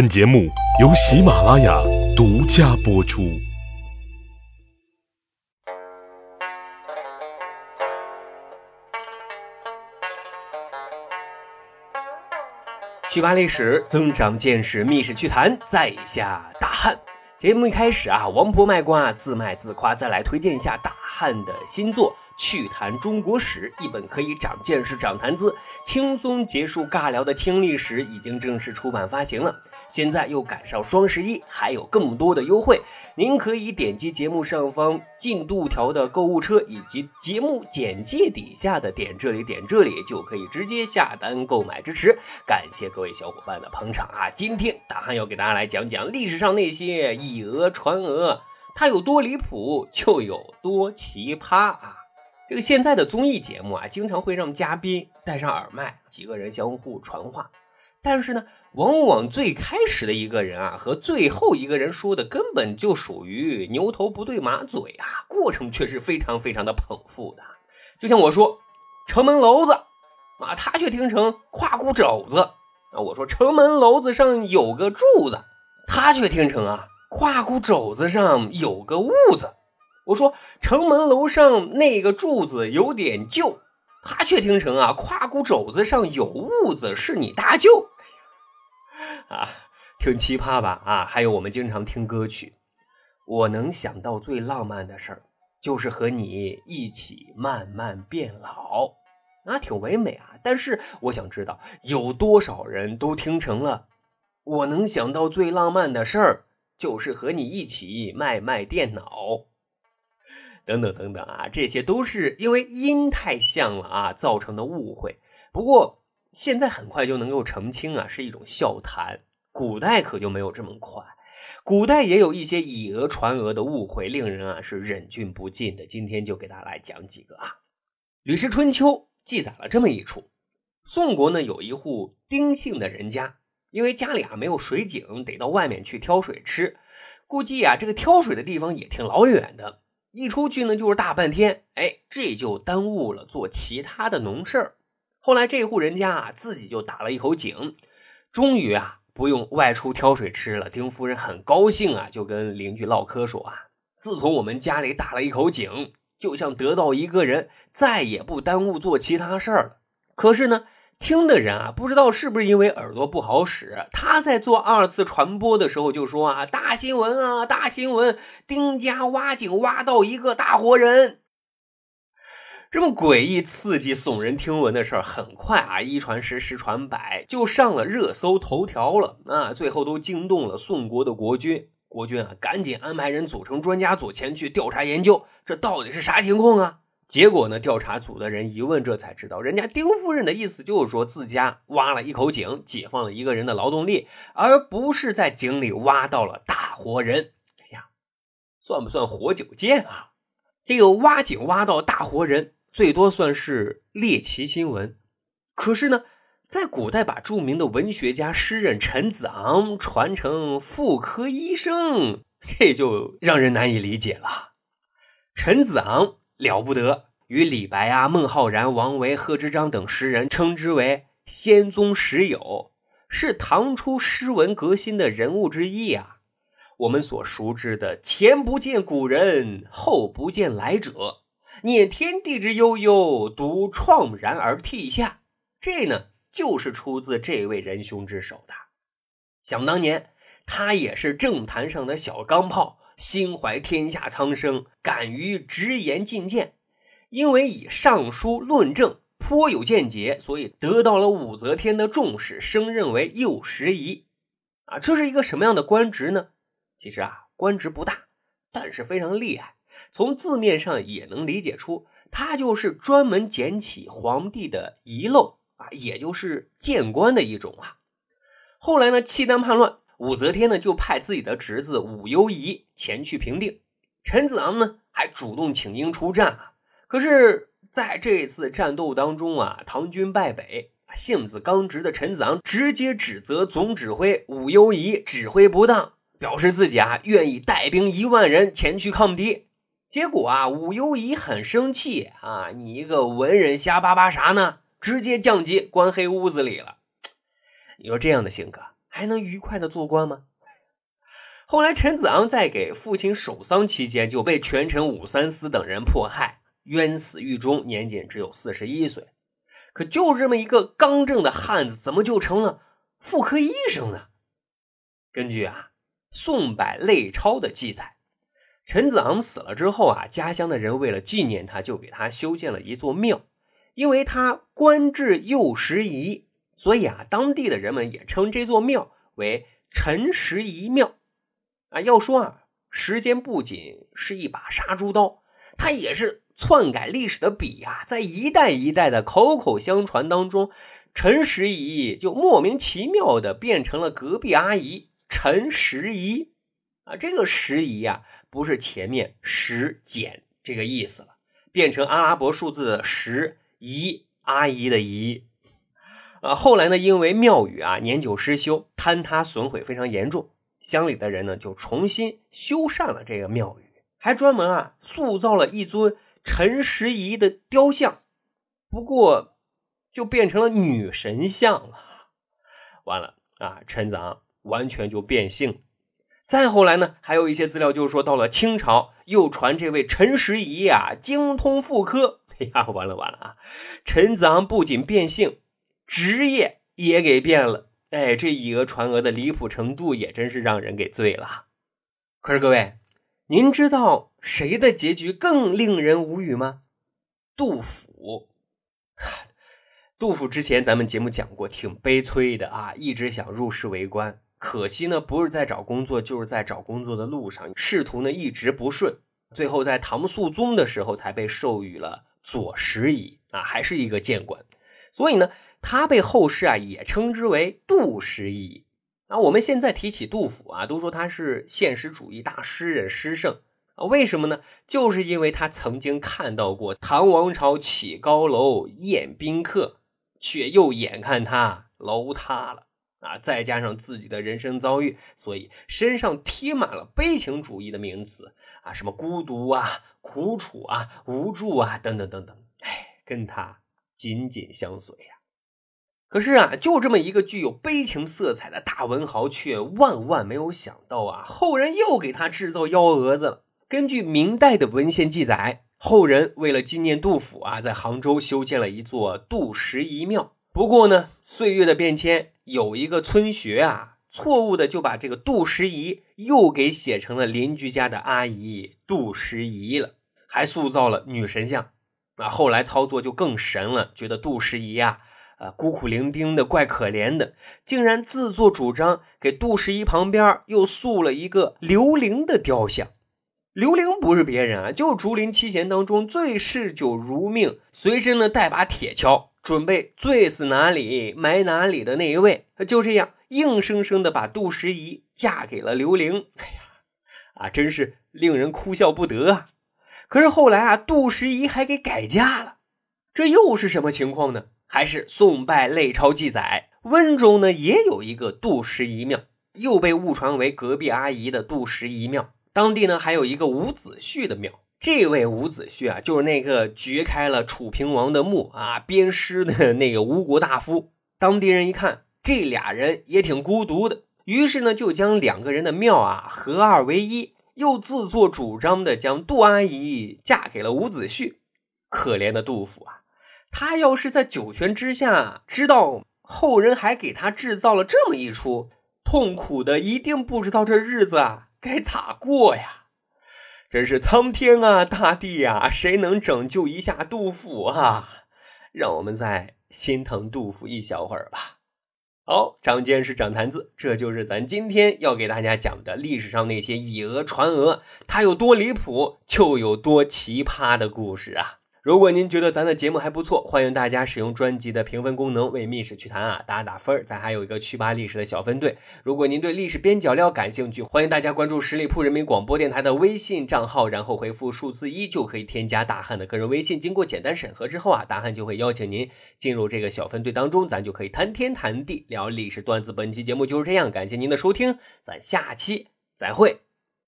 本节目由喜马拉雅独家播出。趣扒历史，增长见识，密室趣谈，在下大汉。节目一开始啊，王婆卖瓜，自卖自夸，再来推荐一下大汉的新作。趣谈中国史，一本可以长见识、长谈资、轻松结束尬聊的轻历史，已经正式出版发行了。现在又赶上双十一，还有更多的优惠。您可以点击节目上方进度条的购物车，以及节目简介底下的点这里点这里，就可以直接下单购买支持。感谢各位小伙伴的捧场啊！今天大汉要给大家来讲讲历史上那些以讹传讹，它有多离谱，就有多奇葩啊！这个现在的综艺节目啊，经常会让嘉宾戴上耳麦，几个人相互传话。但是呢，往往最开始的一个人啊，和最后一个人说的根本就属于牛头不对马嘴啊，过程却是非常非常的捧腹的。就像我说城门楼子啊，他却听成胯骨肘子啊；我说城门楼子上有个柱子，他却听成啊胯骨肘子上有个痦子。我说城门楼上那个柱子有点旧，他却听成啊胯骨肘子上有痦子是你大舅，啊，挺奇葩吧？啊，还有我们经常听歌曲，我能想到最浪漫的事儿，就是和你一起慢慢变老，啊，挺唯美啊。但是我想知道有多少人都听成了，我能想到最浪漫的事儿，就是和你一起卖卖电脑。等等等等啊，这些都是因为音太像了啊造成的误会。不过现在很快就能够澄清啊，是一种笑谈。古代可就没有这么快，古代也有一些以讹传讹的误会，令人啊是忍俊不禁的。今天就给大家来讲几个啊，《吕氏春秋》记载了这么一处：宋国呢有一户丁姓的人家，因为家里啊没有水井，得到外面去挑水吃。估计啊这个挑水的地方也挺老远的。一出去呢，就是大半天，哎，这就耽误了做其他的农事儿。后来这户人家啊，自己就打了一口井，终于啊，不用外出挑水吃了。丁夫人很高兴啊，就跟邻居唠嗑说啊：“自从我们家里打了一口井，就像得到一个人，再也不耽误做其他事儿了。”可是呢。听的人啊，不知道是不是因为耳朵不好使，他在做二次传播的时候就说啊，大新闻啊，大新闻，丁家挖井挖到一个大活人。这么诡异、刺激、耸人听闻的事儿，很快啊，一传十，十传百，就上了热搜头条了啊！最后都惊动了宋国的国君，国君啊，赶紧安排人组成专家组前去调查研究，这到底是啥情况啊？结果呢？调查组的人一问，这才知道，人家丁夫人的意思就是说自家挖了一口井，解放了一个人的劳动力，而不是在井里挖到了大活人。哎呀，算不算活久见啊？这个挖井挖到大活人，最多算是猎奇新闻。可是呢，在古代把著名的文学家、诗人陈子昂传成妇科医生，这就让人难以理解了。陈子昂。了不得，与李白啊、孟浩然、王维、贺知章等诗人称之为仙宗十友，是唐初诗文革新的人物之一啊。我们所熟知的“前不见古人，后不见来者，念天地之悠悠，独怆然而涕下”，这呢就是出自这位仁兄之手的。想当年，他也是政坛上的小钢炮。心怀天下苍生，敢于直言进谏，因为以上书论政颇有见解，所以得到了武则天的重视，升任为右拾遗。啊，这是一个什么样的官职呢？其实啊，官职不大，但是非常厉害。从字面上也能理解出，他就是专门捡起皇帝的遗漏啊，也就是谏官的一种啊。后来呢，契丹叛乱。武则天呢，就派自己的侄子武攸宜前去平定。陈子昂呢，还主动请缨出战啊。可是，在这次战斗当中啊，唐军败北，性子刚直的陈子昂直接指责总指挥武攸宜指挥不当，表示自己啊愿意带兵一万人前去抗敌。结果啊，武攸宜很生气啊，你一个文人瞎巴巴啥呢？直接降级关黑屋子里了。你说这样的性格。还能愉快的做官吗？后来陈子昂在给父亲守丧期间就被权臣武三思等人迫害，冤死狱中，年仅只有四十一岁。可就这么一个刚正的汉子，怎么就成了妇科医生呢？根据啊《宋柏类钞》的记载，陈子昂死了之后啊，家乡的人为了纪念他，就给他修建了一座庙。因为他官至右拾遗，所以啊，当地的人们也称这座庙为陈拾遗庙。啊，要说啊，时间不仅是一把杀猪刀，它也是篡改历史的笔啊！在一代一代的口口相传当中，陈拾遗就莫名其妙的变成了隔壁阿姨陈拾遗啊。这个拾遗啊，不是前面拾捡这个意思了，变成阿拉伯数字的十姨阿姨的姨。啊，后来呢，因为庙宇啊年久失修，坍塌损毁非常严重。乡里的人呢，就重新修缮了这个庙宇，还专门啊塑造了一尊陈时宜的雕像，不过就变成了女神像了。完了啊，陈子昂完全就变性。再后来呢，还有一些资料就是说，到了清朝，又传这位陈时宜啊精通妇科。哎呀，完了完了啊！陈子昂不仅变性，职业也给变了。哎，这以讹传讹的离谱程度也真是让人给醉了。可是各位，您知道谁的结局更令人无语吗？杜甫。杜甫之前咱们节目讲过，挺悲催的啊，一直想入仕为官，可惜呢，不是在找工作，就是在找工作的路上，仕途呢一直不顺，最后在唐肃宗的时候才被授予了左拾遗啊，还是一个谏官。所以呢。他被后世啊也称之为杜十遗。啊，我们现在提起杜甫啊，都说他是现实主义大诗人诗圣啊。为什么呢？就是因为他曾经看到过唐王朝起高楼宴宾客，却又眼看他楼塌了啊。再加上自己的人生遭遇，所以身上贴满了悲情主义的名词啊，什么孤独啊、苦楚啊、无助啊等等等等。哎，跟他紧紧相随呀。可是啊，就这么一个具有悲情色彩的大文豪，却万万没有想到啊，后人又给他制造幺蛾子了。根据明代的文献记载，后人为了纪念杜甫啊，在杭州修建了一座杜十遗庙。不过呢，岁月的变迁，有一个村学啊，错误的就把这个杜十遗又给写成了邻居家的阿姨杜十遗了，还塑造了女神像。那，后来操作就更神了，觉得杜十遗呀。啊，孤苦伶仃的，怪可怜的，竟然自作主张给杜十一旁边又塑了一个刘伶的雕像。刘伶不是别人啊，就竹林七贤当中最嗜酒如命、随身呢带把铁锹，准备醉死哪里埋哪里的那一位。就这样，硬生生的把杜十一嫁给了刘伶。哎呀，啊，真是令人哭笑不得啊！可是后来啊，杜十一还给改嫁了，这又是什么情况呢？还是宋拜类钞记载，温州呢也有一个杜十遗庙，又被误传为隔壁阿姨的杜十遗庙。当地呢还有一个伍子胥的庙，这位伍子胥啊，就是那个掘开了楚平王的墓啊，鞭尸的 那个吴国大夫。当地人一看，这俩人也挺孤独的，于是呢就将两个人的庙啊合二为一，又自作主张的将杜阿姨嫁给了伍子胥。可怜的杜甫啊！他要是在九泉之下知道后人还给他制造了这么一出，痛苦的一定不知道这日子啊该咋过呀！真是苍天啊，大地呀，谁能拯救一下杜甫啊？让我们再心疼杜甫一小会儿吧。好，长见识，长谈资，这就是咱今天要给大家讲的历史上那些以讹传讹，它有多离谱，就有多奇葩的故事啊！如果您觉得咱的节目还不错，欢迎大家使用专辑的评分功能为《密室趣谈》啊打打分儿。咱还有一个趣吧历史的小分队。如果您对历史边角料感兴趣，欢迎大家关注十里铺人民广播电台的微信账号，然后回复数字一就可以添加大汉的个人微信。经过简单审核之后啊，大汉就会邀请您进入这个小分队当中，咱就可以谈天谈地聊历史段子。本期节目就是这样，感谢您的收听，咱下期再会。